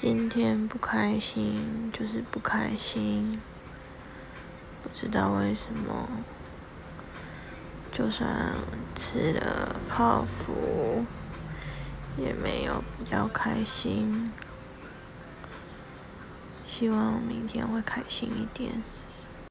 今天不开心就是不开心不知道为什么就算吃了泡芙也没有比较开心。希望明天会开心一点。